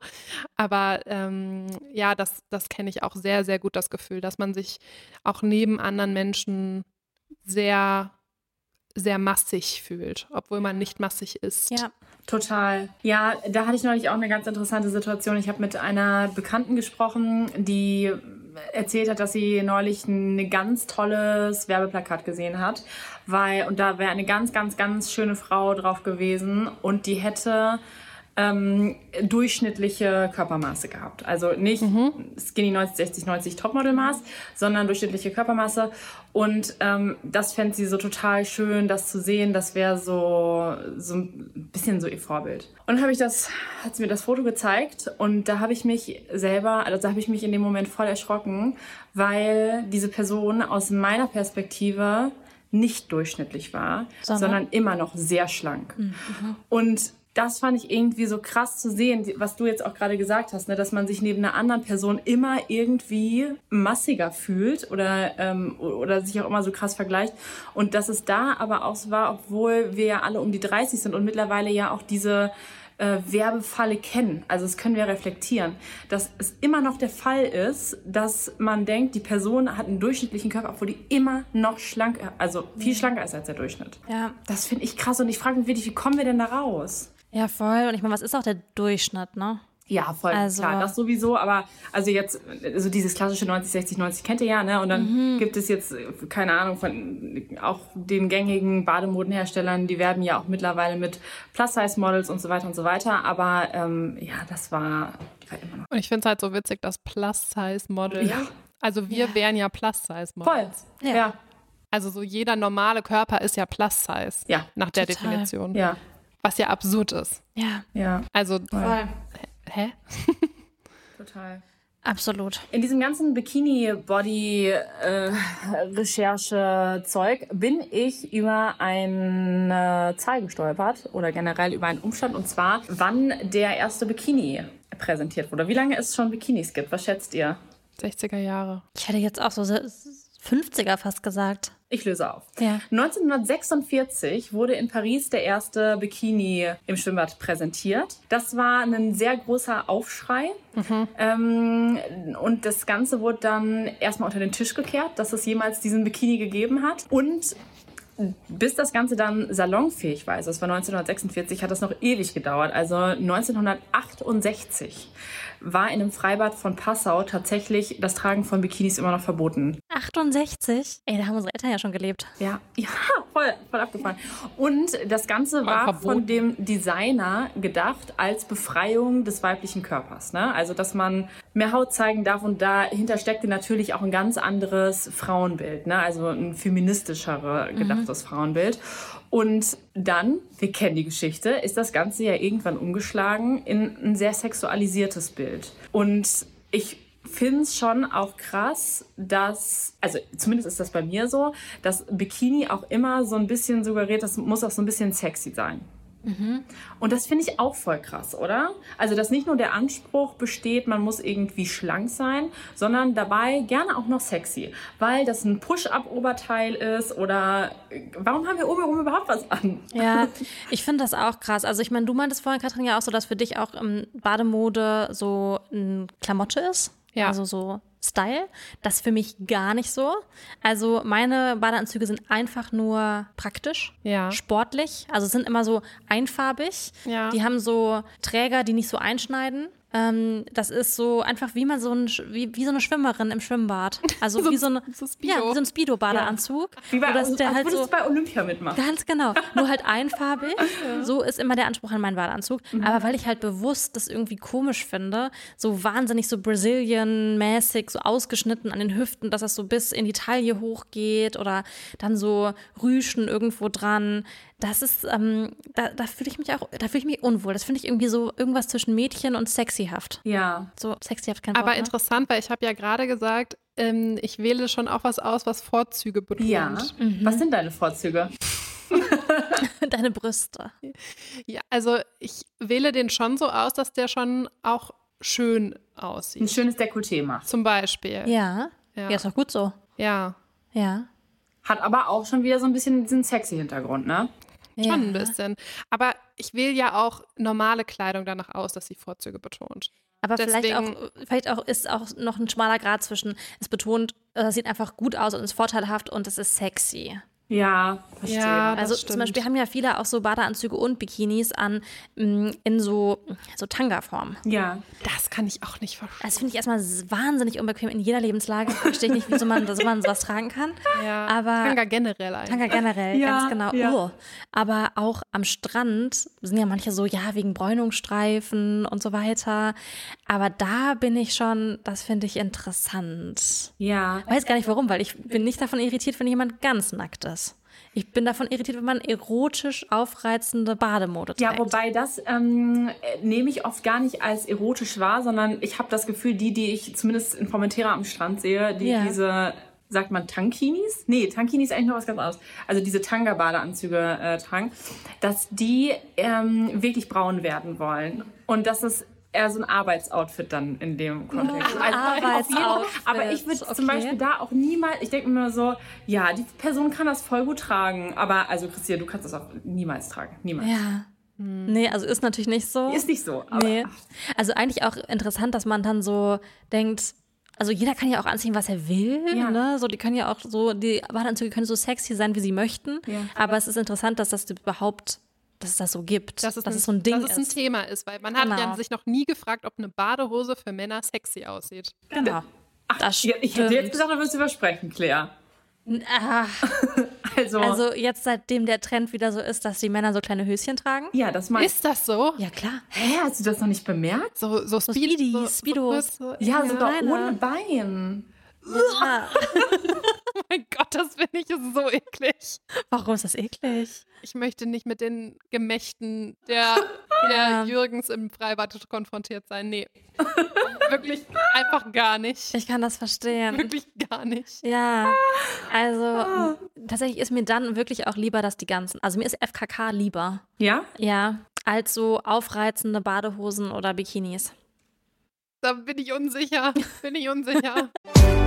Aber ähm, ja, das, das kenne ich auch sehr, sehr gut, das Gefühl, dass man sich auch neben anderen Menschen sehr, sehr massig fühlt, obwohl man nicht massig ist. Ja. Total. Ja, da hatte ich neulich auch eine ganz interessante Situation. Ich habe mit einer Bekannten gesprochen, die erzählt hat, dass sie neulich ein ganz tolles Werbeplakat gesehen hat, weil und da wäre eine ganz, ganz, ganz schöne Frau drauf gewesen und die hätte ähm, durchschnittliche Körpermaße gehabt. Also nicht Skinny 90, 60, 90 Topmodelmaß, sondern durchschnittliche Körpermaße. Und ähm, das fände sie so total schön, das zu sehen. Das wäre so, so ein bisschen so ihr Vorbild. Und dann habe ich das, hat sie mir das Foto gezeigt und da habe ich mich selber, also da habe ich mich in dem Moment voll erschrocken, weil diese Person aus meiner Perspektive nicht durchschnittlich war, Sondern? sondern immer noch sehr schlank. Und das fand ich irgendwie so krass zu sehen, was du jetzt auch gerade gesagt hast, ne, dass man sich neben einer anderen Person immer irgendwie massiger fühlt oder, ähm, oder sich auch immer so krass vergleicht. Und dass es da aber auch so war, obwohl wir ja alle um die 30 sind und mittlerweile ja auch diese äh, Werbefalle kennen. Also das können wir reflektieren, dass es immer noch der Fall ist, dass man denkt, die Person hat einen durchschnittlichen Körper, obwohl die immer noch schlank, also viel schlanker ist als der Durchschnitt. Ja. Das finde ich krass und ich frage mich wirklich, wie kommen wir denn da raus? Ja, voll. Und ich meine, was ist auch der Durchschnitt, ne? Ja, voll Also- klar, das sowieso, aber also jetzt, also dieses klassische 90, 60, 90 kennt ihr ja, ne? Und dann Mhm. gibt es jetzt, keine Ahnung, von auch den gängigen Bademodenherstellern, die werben ja auch mittlerweile mit Plus-Size-Models und so weiter und so weiter, aber ähm, ja, das war, die war immer noch. Und ich finde es halt so witzig, dass Plus-Size-Model, Ja. also wir wären ja Voll. Plus-Size-Models. Ja. Ja. Also so jeder normale Körper ist ja Plus-Size. Ja. Nach der Total. Definition. Ja, Was ja absurd ist. Ja, ja, Also, voll. hä? Total. absolut. In diesem ganzen Bikini-Body-Recherche-Zeug bin ich über eine Zahl gestolpert oder generell über einen Umstand und zwar, wann der erste Bikini präsentiert wurde. Wie lange es schon Bikinis gibt, was schätzt ihr? 60er Jahre. Ich hätte jetzt auch so se- 50er fast gesagt. Ich löse auf. Ja. 1946 wurde in Paris der erste Bikini im Schwimmbad präsentiert. Das war ein sehr großer Aufschrei. Ähm, und das Ganze wurde dann erstmal unter den Tisch gekehrt, dass es jemals diesen Bikini gegeben hat. Und bis das Ganze dann salonfähig war, also das war 1946, hat das noch ewig gedauert. Also 1968 war in einem Freibad von Passau tatsächlich das Tragen von Bikinis immer noch verboten. 68? Ey, da haben unsere Eltern ja schon gelebt. Ja, ja, voll, voll abgefahren. Und das Ganze war verboten. von dem Designer gedacht als Befreiung des weiblichen Körpers. Ne? Also, dass man mehr Haut zeigen darf und dahinter steckte natürlich auch ein ganz anderes Frauenbild. Ne? Also ein feministischere gedachtes Frauenbild. Und dann, wir kennen die Geschichte, ist das Ganze ja irgendwann umgeschlagen in ein sehr sexualisiertes Bild. Und ich finde es schon auch krass, dass, also zumindest ist das bei mir so, dass Bikini auch immer so ein bisschen suggeriert, das muss auch so ein bisschen sexy sein. Und das finde ich auch voll krass, oder? Also, dass nicht nur der Anspruch besteht, man muss irgendwie schlank sein, sondern dabei gerne auch noch sexy. Weil das ein Push-Up-Oberteil ist oder warum haben wir obenrum überhaupt was an? Ja, ich finde das auch krass. Also ich meine, du meintest vorhin, Katrin, ja auch so, dass für dich auch ähm, Bademode so ein Klamotte ist. Ja. Also so Style. Das ist für mich gar nicht so. Also meine Badeanzüge sind einfach nur praktisch, Ja. sportlich. Also sind immer so einfarbig. Ja. Die haben so Träger, die nicht so einschneiden. Ähm, das ist so einfach wie man so ein, wie, wie so eine Schwimmerin im Schwimmbad. Also So wie so, eine, so Speedo. ja, wie so ein Speedo-Badeanzug. Wie bei, dass der halt so bei Olympia mitmachen. Ganz genau. Nur halt einfarbig. So ist immer der Anspruch an meinen Badeanzug. Aber weil ich halt bewusst das irgendwie komisch finde, so wahnsinnig so Brazilian-mäßig, so ausgeschnitten an den Hüften, dass das so bis in die Taille hochgeht oder dann so Rüschen irgendwo dran. Das ist, ähm, da, da fühle ich mich auch, da fühle ich mich unwohl. Das finde ich irgendwie so irgendwas zwischen Mädchen und sexyhaft. Ja. So sexyhaft Wort, Aber ne? interessant, weil ich habe ja gerade gesagt, ähm, ich wähle schon auch was aus, was Vorzüge betont. Ja. Was sind deine Vorzüge? Deine Brüste. Ja, also ich wähle den schon so aus, dass der schon auch schön Ein aussieht. schönes Dekolleté macht. Zum Beispiel. Ja. Ja. Ja, ist doch gut so. Ja, Ja. Hat aber auch schon wieder so ein bisschen diesen sexy Hintergrund, ne? Schon ja. ein bisschen. Aber ich wähle ja auch normale Kleidung danach aus, dass sie Vorzüge betont. Aber vielleicht Deswegen- auch, vielleicht auch ist auch noch ein schmaler Grad zwischen, es betont, es sieht einfach gut aus und ist vorteilhaft und es ist sexy. Ja, verstehe. Ja, das Also stimmt. zum Beispiel haben ja viele auch so Badeanzüge und Bikinis an mm, in so, so Tanga-Form. ja. Das kann ich auch nicht verstehen. Das finde ich erstmal wahnsinnig unbequem in jeder Lebenslage. Verstehe ich nicht, wieso man, so man sowas tragen kann. Ja, aber Tanga generell eigentlich. Tanga generell, Ja, ganz genau. ja. Oh. Aber auch am Strand sind ja manche so, ja, wegen Bräunungsstreifen und so weiter. Aber da bin ich schon, das finde ich interessant. Ja. Weiß gar nicht warum, weil ich bin nicht davon irritiert, wenn jemand ganz nackt ist. Ich bin davon irritiert, wenn man erotisch aufreizende Bademode trägt. Ja, wobei das ähm, äh, nehme ich oft gar nicht als erotisch wahr, sondern ich habe das Gefühl, die, die ich zumindest in Formentera am Strand sehe, die Ja. diese, sagt man Tankinis? Nee, Tankini ist eigentlich noch was ganz anderes. Also diese Tanga-Badeanzüge äh, tragen, dass die ähm, wirklich braun werden wollen. Und das ist eher so ein Arbeitsoutfit dann in dem Kontext. Also, auf jeden- Arbeitsoutfit, aber ich würde zum okay. Beispiel da auch niemals, ich denke mir immer so, ja, die Person kann das voll gut tragen, aber also Christina, du kannst das auch niemals tragen. Niemals. Ja. Nee, also ist natürlich nicht so. Ist nicht so. Aber Nee. Also eigentlich auch interessant, dass man dann so denkt, also jeder kann ja auch anziehen, was er will, Ja. ne? So, die können ja auch so, die Badeanzüge können so sexy sein, wie sie möchten. Ja. Aber es ist interessant, dass das überhaupt, dass es das so gibt. dass es, dass ein, es so ein Ding dass es ein ist. Thema ist, weil man hat ja Genau. sich noch nie gefragt, ob eine Badehose für Männer sexy aussieht. Genau. das Ja, ich hätte jetzt gesagt, du wirst übersprechen, Claire. Ah, Also, also jetzt seitdem der Trend wieder so ist, dass die Männer so kleine Höschen tragen. ja, das meinst Ist das so? Ja, klar. Hä, hast du das noch nicht bemerkt? So, so, Speed, Speedy, so, Speedos. So, Ja, sogar Kleine. ohne Bein. Oh mein Gott, das finde ich so eklig. Warum ist das eklig? Ich möchte nicht mit den Gemächten der, der Jürgens im Freibad konfrontiert sein. Nee. Wirklich einfach gar nicht. Ich kann das verstehen. Wirklich gar nicht. Ja, also tatsächlich ist mir dann wirklich auch lieber, dass die ganzen, also mir ist FKK lieber, Ja? ja, als so aufreizende Badehosen oder Bikinis. Da bin ich unsicher. Bin ich unsicher.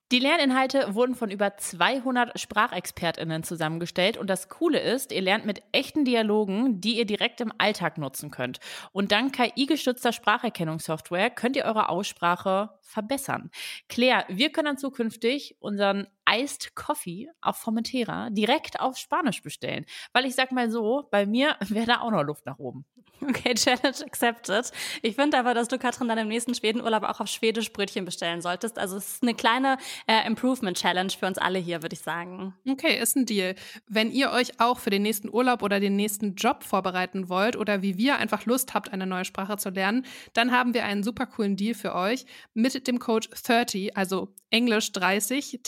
Die Lerninhalte wurden von über 200 SprachexpertInnen zusammengestellt und das Coole ist, ihr lernt mit echten Dialogen, die ihr direkt im Alltag nutzen könnt. Und dank KI-gestützter Spracherkennungssoftware könnt ihr eure Aussprache verbessern. Claire, wir können dann zukünftig unseren Iced Coffee auf Formentera direkt auf Spanisch bestellen. Weil ich sag mal so, bei mir wäre da auch noch Luft nach oben. Okay, Challenge accepted. Ich finde aber, dass du, Katrin, dann im nächsten Schwedenurlaub auch auf Schwedisch Brötchen bestellen solltest. Also es ist eine kleine äh, Improvement-Challenge für uns alle hier, würde ich sagen. Okay, ist ein Deal. Wenn ihr euch auch für den nächsten Urlaub oder den nächsten Job vorbereiten wollt oder wie wir einfach Lust habt, eine neue Sprache zu lernen, dann haben wir einen super coolen Deal für euch mit dem Code 30, also Englisch 30,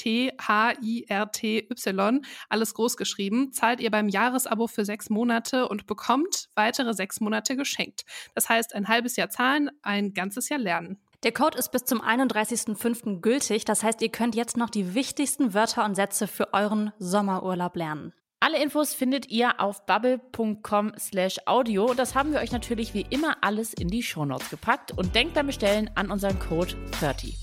T-H-I-R-T-Y, alles groß geschrieben, zahlt ihr beim Jahresabo für sechs Monate und bekommt weitere sechs Monate geschenkt. Das heißt, ein halbes Jahr zahlen, ein ganzes Jahr lernen. Der Code ist bis zum 31.05. gültig. Das heißt, ihr könnt jetzt noch die wichtigsten Wörter und Sätze für euren Sommerurlaub lernen. Alle Infos findet ihr auf bubble.com slash audio. Das haben wir euch natürlich wie immer alles in die Shownotes gepackt und denkt beim Bestellen an unseren Code 30.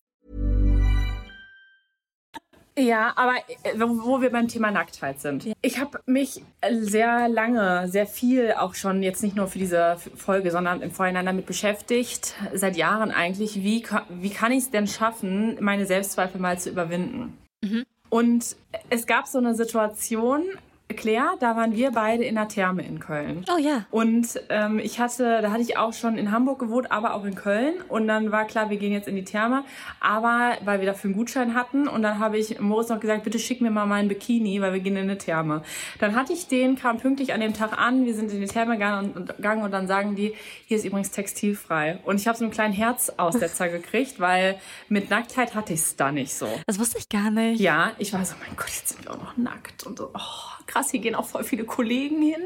Ja, aber äh, wo wir beim Thema Nacktheit sind. Ich habe mich sehr lange, sehr viel auch schon, jetzt nicht nur für diese Folge, sondern im Vorhinein damit beschäftigt, seit Jahren eigentlich, wie, wie kann ich es denn schaffen, meine Selbstzweifel mal zu überwinden. Und es gab so eine Situation, Claire, da waren wir beide in der Therme in Köln. Oh ja. Und ähm, ich hatte, da hatte ich auch schon in Hamburg gewohnt, aber auch in Köln. Und dann war klar, wir gehen jetzt in die Therme. Aber weil wir dafür einen Gutschein hatten. Und dann habe ich Moritz noch gesagt, bitte schick mir mal meinen Bikini, weil wir gehen in eine Therme. Dann hatte ich den, kam pünktlich an dem Tag an. Wir sind in die Therme gegangen und, gegangen und dann sagen die, hier ist übrigens textilfrei. Und ich habe so einen kleinen Herzaussetzer gekriegt, weil mit Nacktheit hatte ich es da nicht so. Das wusste ich gar nicht. Ja, ich war so, mein Gott, jetzt sind wir auch noch nackt. Und so, oh, krass, hier gehen auch voll viele Kollegen hin.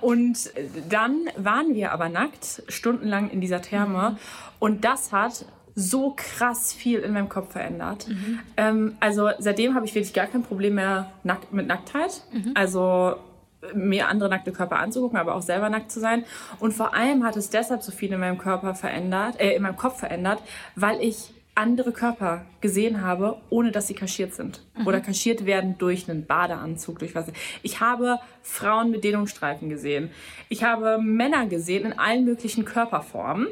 Und dann waren wir aber nackt, stundenlang in dieser Therme. Und das hat so krass viel in meinem Kopf verändert. Ähm, also seitdem habe ich wirklich gar kein Problem mehr nackt, mit Nacktheit. Also mir andere nackte Körper anzugucken, aber auch selber nackt zu sein. Und vor allem hat es deshalb so viel in meinem Körper verändert, äh, in meinem Kopf verändert, weil ich andere Körper gesehen habe, ohne dass sie kaschiert sind. Oder kaschiert werden durch einen Badeanzug, durch was. Ich habe Frauen mit Dehnungsstreifen gesehen. Ich habe Männer gesehen in allen möglichen Körperformen.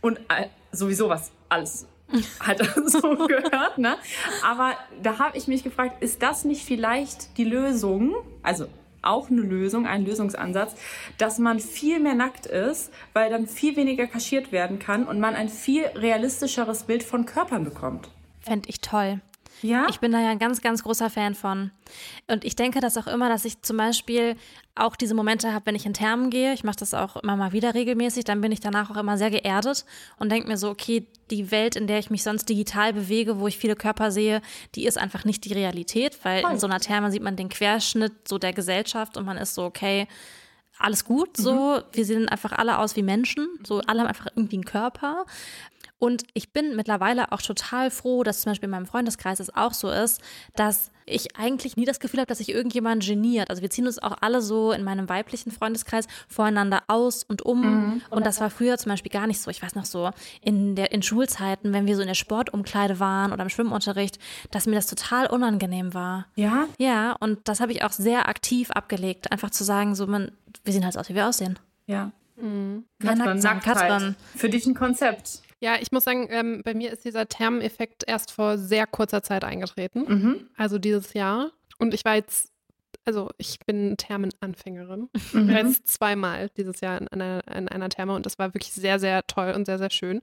Und äh, sowieso was alles hat so gehört, ne? Aber da habe ich mich gefragt, ist das nicht vielleicht die Lösung? Also auch eine Lösung, ein Lösungsansatz, dass man viel mehr nackt ist, weil dann viel weniger kaschiert werden kann und man ein viel realistischeres Bild von Körpern bekommt. Fände ich toll. Ja? Ich bin da ja ein ganz, ganz großer Fan von. Und ich denke das auch immer, dass ich zum Beispiel auch diese Momente habe, wenn ich in Thermen gehe. Ich mache das auch immer mal wieder regelmäßig. Dann bin ich danach auch immer sehr geerdet und denke mir so, okay, die Welt, in der ich mich sonst digital bewege, wo ich viele Körper sehe, die ist einfach nicht die Realität, weil in so einer Therme sieht man den Querschnitt so der Gesellschaft und man ist so, okay, alles gut, so, wir sehen einfach alle aus wie Menschen, so, alle haben einfach irgendwie einen Körper. Und ich bin mittlerweile auch total froh, dass zum Beispiel in meinem Freundeskreis es auch so ist, dass ich eigentlich nie das Gefühl habe, dass sich irgendjemand geniert. Also wir ziehen uns auch alle so in meinem weiblichen Freundeskreis voreinander aus und um. Und das war früher zum Beispiel gar nicht so. Ich weiß noch so, in, der, in Schulzeiten, wenn wir so in der Sportumkleide waren oder im Schwimmunterricht, dass mir das total unangenehm war. ja? Ja, und das habe ich auch sehr aktiv abgelegt. Einfach zu sagen, so, man, wir sehen halt so aus, wie wir aussehen. Ja. Ja, Katrin, Nacktheit. Katrin. Für dich ein Konzept. Ja, ich muss sagen, ähm, bei mir ist dieser Thermeneffekt erst vor sehr kurzer Zeit eingetreten. Mhm. Also dieses Jahr. Und ich war jetzt, also ich bin Thermenanfängerin. Ich war jetzt zweimal dieses Jahr in einer, in einer Therme und das war wirklich sehr, sehr toll und sehr, sehr schön.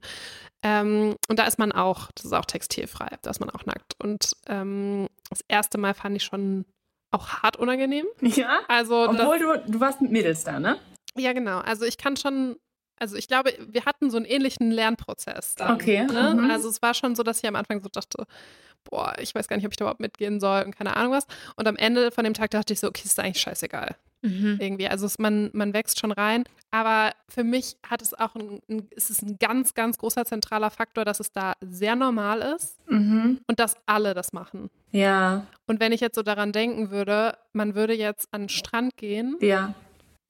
Ähm, und da ist man auch, das ist auch textilfrei, da ist man auch nackt. Und ähm, das erste Mal fand ich schon auch hart unangenehm. Ja? Also das, Obwohl du, du warst mit Mädels da, ne? ja, genau. Also ich kann schon, also ich glaube, wir hatten so einen ähnlichen Lernprozess. Dann, Okay, Ne? mhm. Also es war schon so, dass ich am Anfang so dachte, boah, ich weiß gar nicht, ob ich da überhaupt mitgehen soll und keine Ahnung was. Und am Ende von dem Tag dachte ich so, okay, ist eigentlich scheißegal. Mhm. Irgendwie. Also es, man, man wächst schon rein. Aber für mich hat es auch ein, ein, ist es ein ganz, ganz großer zentraler Faktor, dass es da sehr normal ist Mhm. und dass alle das machen. Ja, Und wenn ich jetzt so daran denken würde, man würde jetzt an den Strand gehen ja.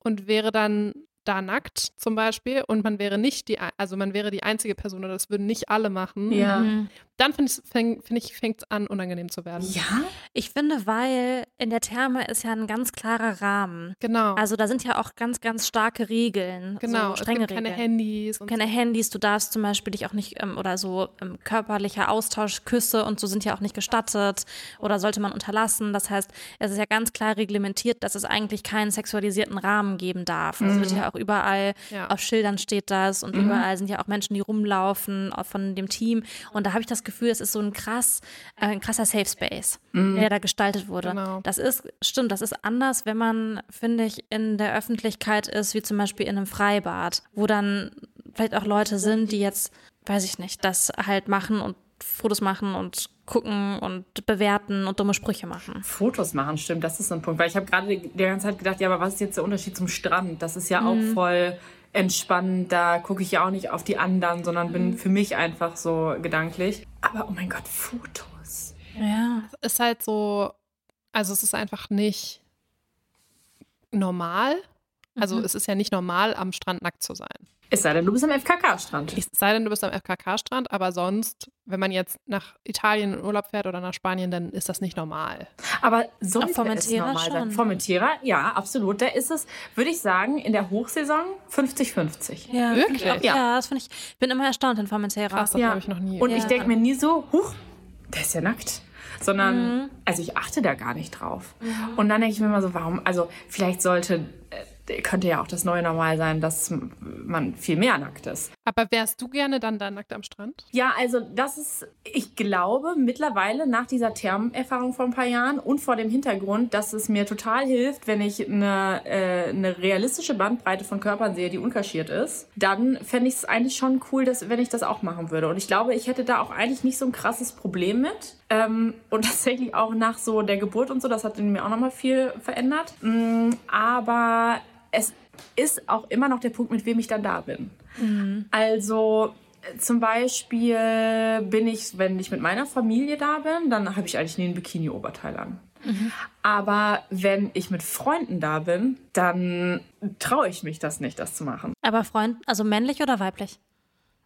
und wäre dann da nackt zum Beispiel und man wäre nicht die, also man wäre die einzige Person oder das würden nicht alle machen, Ja. Mhm. dann finde ich, fäng, find ich fängt es an, unangenehm zu werden. Ja? Ich finde, weil in der Therme ist ja ein ganz klarer Rahmen. Genau. Also da sind ja auch ganz, ganz starke Regeln. genau. so es strenge gibt keine Regeln. Handys und Keine Handys, du darfst zum Beispiel dich auch nicht, ähm, oder so ähm, körperlicher Austausch, Küsse und so sind ja auch nicht gestattet oder sollte man unterlassen. Das heißt, es ist ja ganz klar reglementiert, dass es eigentlich keinen sexualisierten Rahmen geben darf. Es wird ja auch überall, Ja. auf Schildern steht das und überall sind ja auch Menschen, die rumlaufen, von dem Team. Und da habe ich das Gefühl, es ist so ein krass, äh, ein krasser Safe Space, der da gestaltet wurde. Genau. Das ist, stimmt, das ist anders, wenn man, finde ich, in der Öffentlichkeit ist, wie zum Beispiel in einem Freibad, wo dann vielleicht auch Leute sind, die jetzt, weiß ich nicht, das halt machen und Fotos machen und gucken und bewerten und dumme Sprüche machen. Fotos machen, stimmt, das ist so ein Punkt. Weil ich habe gerade die ganze Zeit gedacht, ja, aber was ist jetzt der Unterschied zum Strand? Das ist ja auch voll entspannt. Da gucke ich ja auch nicht auf die anderen, sondern bin für mich einfach so gedanklich. Aber oh mein Gott, Fotos. Ja. Es ist halt so, also es ist einfach nicht normal. Also Mhm. es ist ja nicht normal, am Strand nackt zu sein. Es sei denn, du bist am FKK-Strand. Es sei denn, du bist am FKK-Strand, aber sonst, wenn man jetzt nach Italien in Urlaub fährt oder nach Spanien, dann ist das nicht normal. Aber Auf es Formentera normal sein? schon. Formentera, ja, absolut. Da ist es, würde ich sagen, in der Hochsaison 50-50. Ja, Wirklich? ich auch- Ja, das finde ich. Ich bin immer erstaunt in Formentera. Krass, das Ja. habe ich noch nie. Und ich Ja. denke mir nie so, huch, der ist ja nackt. Sondern, Mhm. also ich achte da gar nicht drauf. Und dann denke ich mir immer so, warum, also vielleicht sollte, könnte ja auch das neue Normal sein, dass man viel mehr nackt ist. aber wärst du gerne dann da nackt am Strand? Ja, also das ist, ich glaube mittlerweile nach dieser Thermenerfahrung vor ein paar Jahren und vor dem Hintergrund, dass es mir total hilft, wenn ich eine, äh, eine realistische Bandbreite von Körpern sehe, die unkaschiert ist, dann fände ich es eigentlich schon cool, dass, wenn ich das auch machen würde. Und ich glaube, ich hätte da auch eigentlich nicht so ein krasses Problem mit. Ähm, und tatsächlich auch nach so der Geburt und so, das hat in mir auch nochmal viel verändert. Mm, aber es ist auch immer noch der Punkt, mit wem ich dann da bin. Also äh, zum Beispiel bin ich, wenn ich mit meiner Familie da bin, dann habe ich eigentlich nie ein Bikini-Oberteil an. Aber wenn ich mit Freunden da bin, dann traue ich mich das nicht, das zu machen. Aber Freund, also männlich oder weiblich?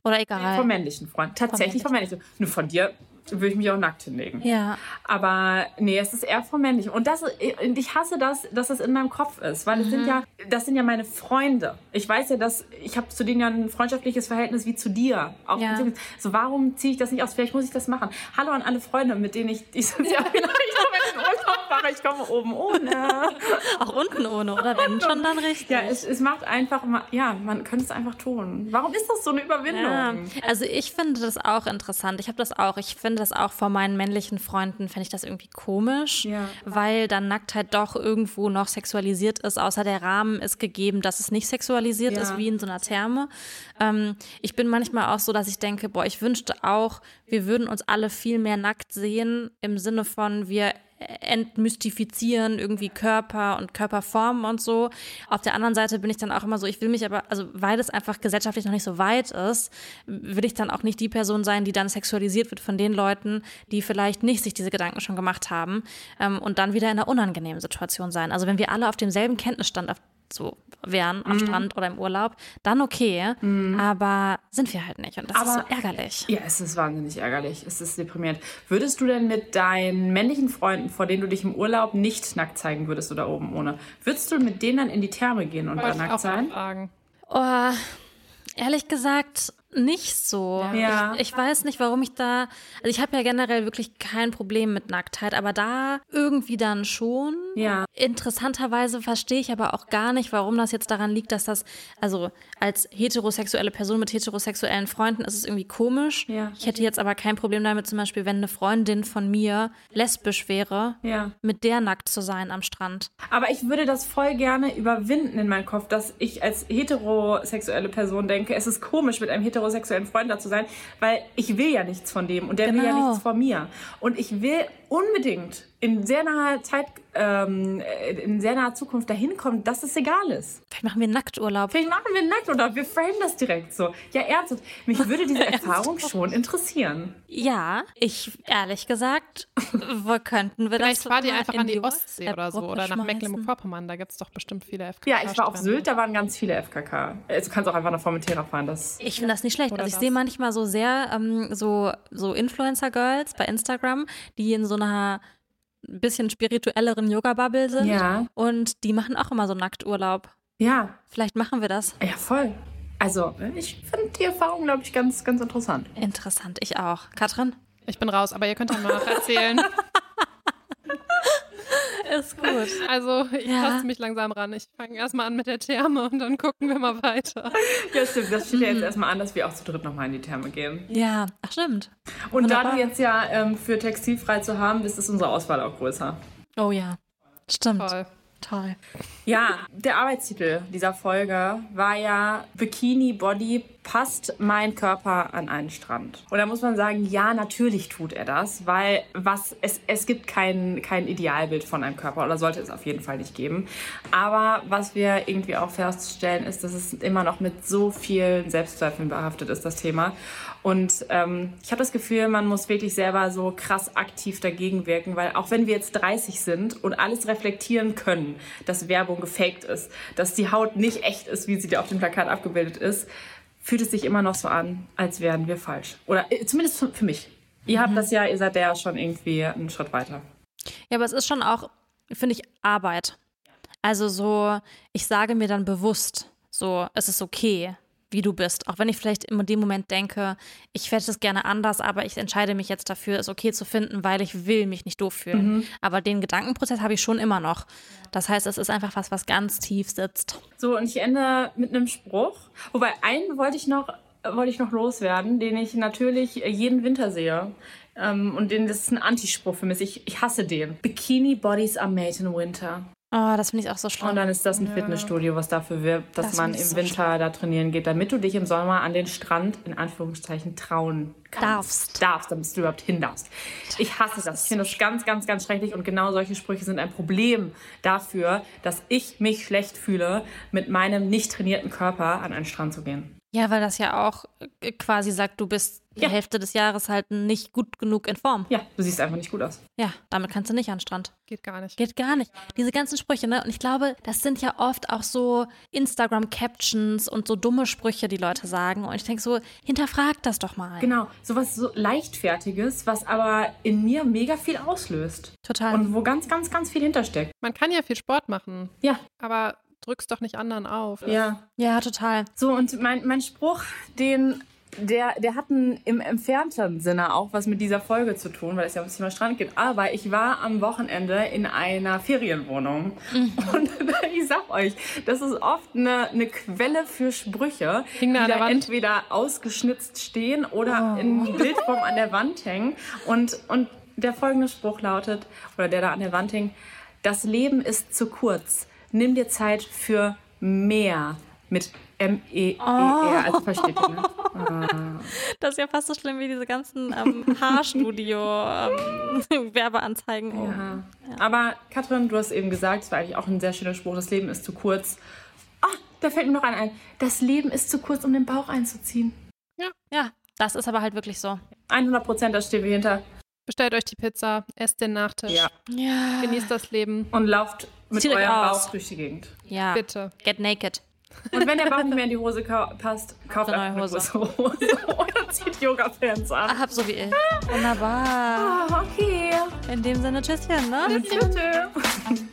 Oder egal. Vom männlichen Freund. Tatsächlich vom männlichen. Nur von dir würde ich mich auch nackt hinlegen. ja. Aber nee, es ist eher vom männlichen. Und das, ich hasse das, dass das in meinem Kopf ist, weil es sind ja, das sind ja meine Freunde. Ich weiß ja, dass ich habe zu denen ja ein freundschaftliches Verhältnis wie zu dir. Auch Ja. so warum ziehe ich das nicht aus? Vielleicht muss ich das machen. Hallo an alle Freunde, mit denen ich dieses Jahr vielleicht noch fahre. Ich komme oben ohne. Auch unten ohne, oder wenn schon dann richtig. Ja, es, es macht einfach, ja, man könnte es einfach tun. Warum ist das so eine Überwindung? Ja, also ich finde das auch interessant. Ich habe das auch. Ich finde das auch vor meinen männlichen Freunden, fände ich das irgendwie komisch, Ja. weil dann Nacktheit doch irgendwo noch sexualisiert ist, außer der Rahmen ist gegeben, dass es nicht sexualisiert Ja. ist, wie in so einer Therme. Ähm, ich bin manchmal auch so, dass ich denke, boah, ich wünschte auch, wir würden uns alle viel mehr nackt sehen, im Sinne von, wir entmystifizieren irgendwie Körper und Körperformen und so. Auf der anderen Seite bin ich dann auch immer so, ich will mich aber, also weil es einfach gesellschaftlich noch nicht so weit ist, will ich dann auch nicht die Person sein, die dann sexualisiert wird von den Leuten, die vielleicht nicht sich diese Gedanken schon gemacht haben ähm, und dann wieder in einer unangenehmen Situation sein. Also wenn wir alle auf demselben Kenntnisstand auf, so wären, Mhm. am Strand oder im Urlaub, dann okay, aber sind wir halt nicht und das ist Aber- so ärgerlich. Ja, es ist wahnsinnig ärgerlich. Es ist deprimierend. Würdest du denn mit deinen männlichen Freunden, vor denen du dich im Urlaub nicht nackt zeigen würdest oder oben ohne, würdest du mit denen dann in die Therme gehen und da Wollte nackt auch mal sein? fragen. Oh, ehrlich gesagt, nicht so. Ja. Ich, ich weiß nicht, warum ich da. Also ich habe ja generell wirklich kein Problem mit Nacktheit, aber da irgendwie dann schon. Ja. Interessanterweise verstehe ich aber auch gar nicht, warum das jetzt daran liegt, dass das, also als heterosexuelle Person mit heterosexuellen Freunden ist es irgendwie komisch. Ja. Ich hätte jetzt aber kein Problem damit, zum Beispiel, wenn eine Freundin von mir lesbisch wäre, Ja. mit der nackt zu sein am Strand. Aber ich würde das voll gerne überwinden in meinem Kopf, dass ich als heterosexuelle Person denke, es ist komisch, mit einem heterosexuellen Freund da zu sein, weil ich will ja nichts von dem und der will ja Genau. nichts von mir. Und ich will unbedingt in sehr naher Zeit, ähm, in sehr naher Zukunft dahin kommen, dass es egal ist. Vielleicht machen wir einen Nackturlaub. Vielleicht machen wir nackt oder wir framen das direkt so. Ja, ernsthaft. Mich würde diese Erfahrung schon interessieren. Ja, ich ehrlich gesagt, wo könnten wir Vielleicht das fahrt ihr mal einfach in an die Ostsee WhatsApp-Gruppe oder so oder nach? Mecklenburg-Vorpommern. Da gibt es doch bestimmt viele FKK. Ja, ich war auf. Sylt, da waren ganz viele FKK. Also, du kannst auch einfach nach Formentera fahren. Das Ich finde das nicht schlecht. Also ich sehe manchmal so sehr ähm, so, so Influencer-Girls bei Instagram, die in so einer bisschen spirituelleren Yoga-Bubble sind. Ja. Und die machen auch immer so Nackturlaub. ja, Vielleicht machen wir das. ja, voll. Also, ich finde die Erfahrung, glaube ich, ganz, ganz interessant. Interessant, ich auch. Katrin? Ich bin raus, aber ihr könnt ja mal noch erzählen. Ist gut. Also, ich Ja. taste mich langsam ran. Ich fange erstmal an mit der Therme und dann gucken wir mal weiter. Ja, stimmt. Das steht ja jetzt erstmal an, dass wir auch zu dritt nochmal in die Therme gehen. Ja, ach stimmt. Und da du jetzt ja ähm, für textilfrei zu haben bist, ist unsere Auswahl auch größer. Oh ja, stimmt. Toll. Toll. Ja, der Arbeitstitel dieser Folge war ja Bikini Body passt mein Körper an einen Strand? Und da muss man sagen, ja, natürlich tut er das, weil was, es, es gibt kein, kein Idealbild von einem Körper oder sollte es auf jeden Fall nicht geben. Aber was wir irgendwie auch feststellen, ist, dass es immer noch mit so vielen Selbstzweifeln behaftet ist, das Thema. Und ähm, ich habe das Gefühl, man muss wirklich selber so krass aktiv dagegen wirken, weil auch wenn wir jetzt 30 sind und alles reflektieren können, dass Werbung gefaked ist, dass die Haut nicht echt ist, wie sie dir auf dem Plakat abgebildet ist, fühlt es sich immer noch so an, als wären wir falsch. Oder äh, zumindest für, für mich. Ihr habt das ja, ihr seid ja schon irgendwie einen Schritt weiter. Ja, aber es ist schon auch, finde ich, Arbeit. Also so, ich sage mir dann bewusst, so, es ist okay, wie du bist. Auch wenn ich vielleicht in dem Moment denke, ich hätte es gerne anders, aber ich entscheide mich jetzt dafür, es okay zu finden, weil ich will mich nicht doof fühlen. Aber den Gedankenprozess habe ich schon immer noch. Das heißt, es ist einfach was, was ganz tief sitzt. So, und ich ende mit einem Spruch. Wobei, einen wollte ich noch, wollte ich noch loswerden, den ich natürlich jeden Winter sehe. Ähm, und den, das ist ein Antispruch für mich. Ich, ich hasse den. Bikini Bodies are made in winter. Oh, das finde ich auch so schlimm. Und dann ist das ein Fitnessstudio, was dafür wirbt, dass Das man im so Winter da trainieren geht, damit du dich im Sommer an den Strand in Anführungszeichen trauen kannst. Darfst. Darfst, damit du überhaupt hin darfst. Ich hasse das. Ich finde das ganz, ganz, ganz schrecklich und genau solche Sprüche sind ein Problem dafür, dass ich mich schlecht fühle, mit meinem nicht trainierten Körper an einen Strand zu gehen. Ja, weil das ja auch äh, quasi sagt, du bist die Ja. Hälfte des Jahres halt nicht gut genug in Form. Ja, du siehst einfach nicht gut aus. Ja, damit kannst du nicht an den Strand. Geht gar nicht. Geht gar nicht. Diese ganzen Sprüche, ne? Und ich glaube, das sind ja oft auch so Instagram-Captions und so dumme Sprüche, die Leute sagen. Und ich denke so, hinterfrag das doch mal. Genau, sowas so leichtfertiges, was aber in mir mega viel auslöst. Total. Und wo ganz, ganz, ganz viel hintersteckt. Man kann ja viel Sport machen, Ja, aber drück's doch nicht anderen auf. ja. ja, total. So, und mein, mein Spruch, den, der, der hat einen, im entfernteren Sinne auch was mit dieser Folge zu tun, weil es ja ums Thema Strand geht. Aber ich war am Wochenende in einer Ferienwohnung. Und ich sag euch, das ist oft eine, eine Quelle für Sprüche, Hing da die an der da Wand? entweder ausgeschnitzt stehen oder in Bildform an der Wand hängen. Und, und der folgende Spruch lautet, oder der da an der Wand hing, das Leben ist zu kurz. Nimm dir Zeit für mehr mit M-E-E-R. Also versteht ihr, ne? Das ist ja fast so schlimm wie diese ganzen ähm, Haarstudio-Werbeanzeigen. oh. Ja. Aber Katrin, du hast eben gesagt, es war eigentlich auch ein sehr schöner Spruch, das Leben ist zu kurz. Ah, da fällt mir noch einer ein. Das Leben ist zu kurz, um den Bauch einzuziehen. Ja, das ist aber halt wirklich so. 100 Prozent, da stehen wir hinter. Bestellt euch die Pizza, esst den Nachtisch, Ja. Ja. genießt das Leben. Und lauft mit Zieht eurem aus. Bauch durch die Gegend. Ja. Bitte. Get naked. Und wenn der Bauch nicht mehr in die Hose ka- passt, kauft Eine neue Hose. Hose. Oder zieht Yoga-Pants an. Hab so wie ich. Wunderbar. Ah, okay. In dem Sinne, tschüsschen, ne? Tschüss.